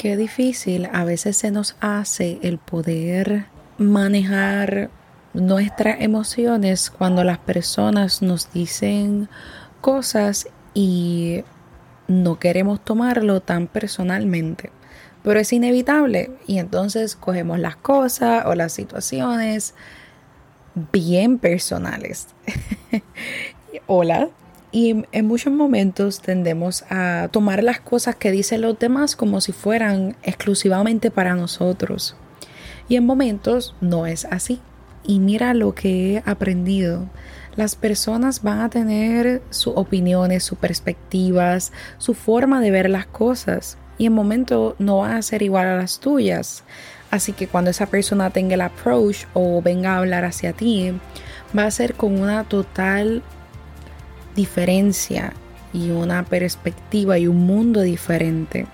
Qué difícil a veces se nos hace el poder manejar nuestras emociones cuando las personas nos dicen cosas y no queremos tomarlo tan personalmente. Pero es inevitable y entonces cogemos las cosas o las situaciones bien personales. Hola. Y en muchos momentos tendemos a tomar las cosas que dicen los demás como si fueran exclusivamente para nosotros. Y en momentos no es así. Y mira lo que he aprendido. Las personas van a tener sus opiniones, sus perspectivas, su forma de ver las cosas. Y en momentos no van a ser igual a las tuyas. Así que cuando esa persona tenga el approach o venga a hablar hacia ti, va a ser con una total diferencia y una perspectiva y un mundo diferente.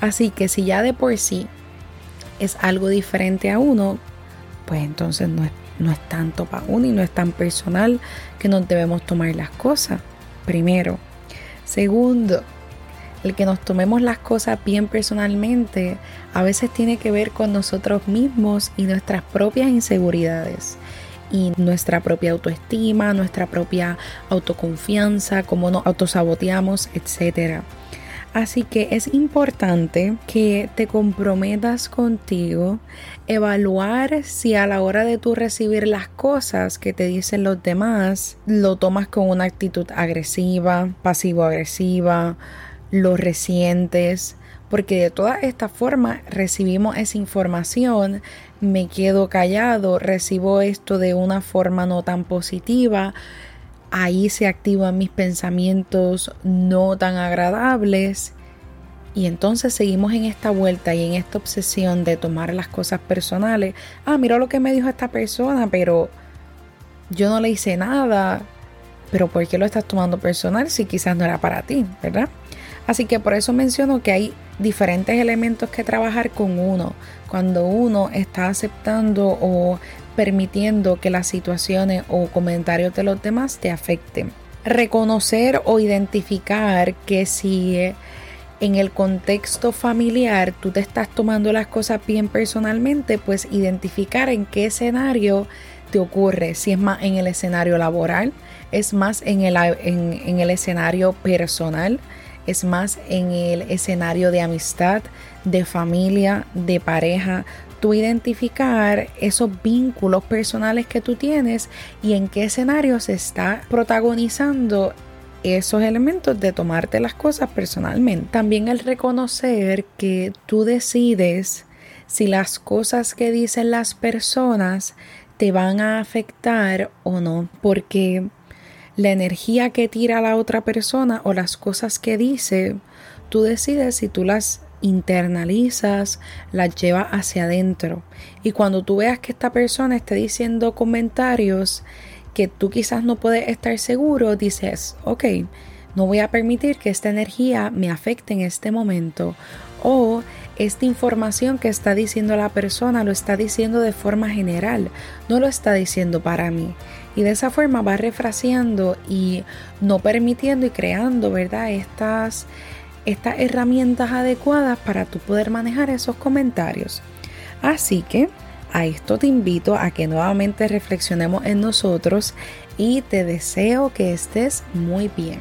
Así que si ya de por sí es algo diferente a uno, pues entonces no es, no es tanto para uno y no es tan personal que no debemos tomar las cosas. Primero. Segundo, el que nos tomemos las cosas bien personalmente a veces tiene que ver con nosotros mismos y nuestras propias inseguridades y nuestra propia autoestima, nuestra propia autoconfianza, cómo nos autosaboteamos, etc. Así que es importante que te comprometas contigo, evaluar si a la hora de tú recibir las cosas que te dicen los demás, lo tomas con una actitud agresiva, pasivo-agresiva, lo resientes, porque de toda esta forma recibimos esa información, me quedo callado, recibo esto de una forma no tan positiva, ahí se activan mis pensamientos no tan agradables y entonces seguimos en esta vuelta y en esta obsesión de tomar las cosas personales. Ah, mira lo que me dijo esta persona, pero yo no le hice nada. Pero ¿por qué lo estás tomando personal si quizás no era para ti, verdad? Así que por eso menciono que hay diferentes elementos que trabajar con uno. Cuando uno está aceptando o permitiendo que las situaciones o comentarios de los demás te afecten. Reconocer o identificar que si en el contexto familiar tú te estás tomando las cosas bien personalmente, pues identificar en qué escenario te ocurre. Si es más en el escenario laboral, es más en el, en el escenario personal es más en el escenario de amistad, de familia, de pareja, tú identificar esos vínculos personales que tú tienes y en qué escenario se está protagonizando esos elementos de tomarte las cosas personalmente. También el reconocer que tú decides si las cosas que dicen las personas te van a afectar o no, porque la energía que tira la otra persona o las cosas que dice, tú decides si tú las internalizas, las llevas hacia adentro. Y cuando tú veas que esta persona esté diciendo comentarios que tú quizás no puedes estar seguro, dices, ok, no voy a permitir que esta energía me afecte en este momento. O esta información que está diciendo la persona lo está diciendo de forma general, no lo está diciendo para mí. Y de esa forma va refraseando y no permitiendo y creando, ¿verdad? Estas, estas herramientas adecuadas para tú poder manejar esos comentarios. Así que a esto te invito a que nuevamente reflexionemos en nosotros y te deseo que estés muy bien.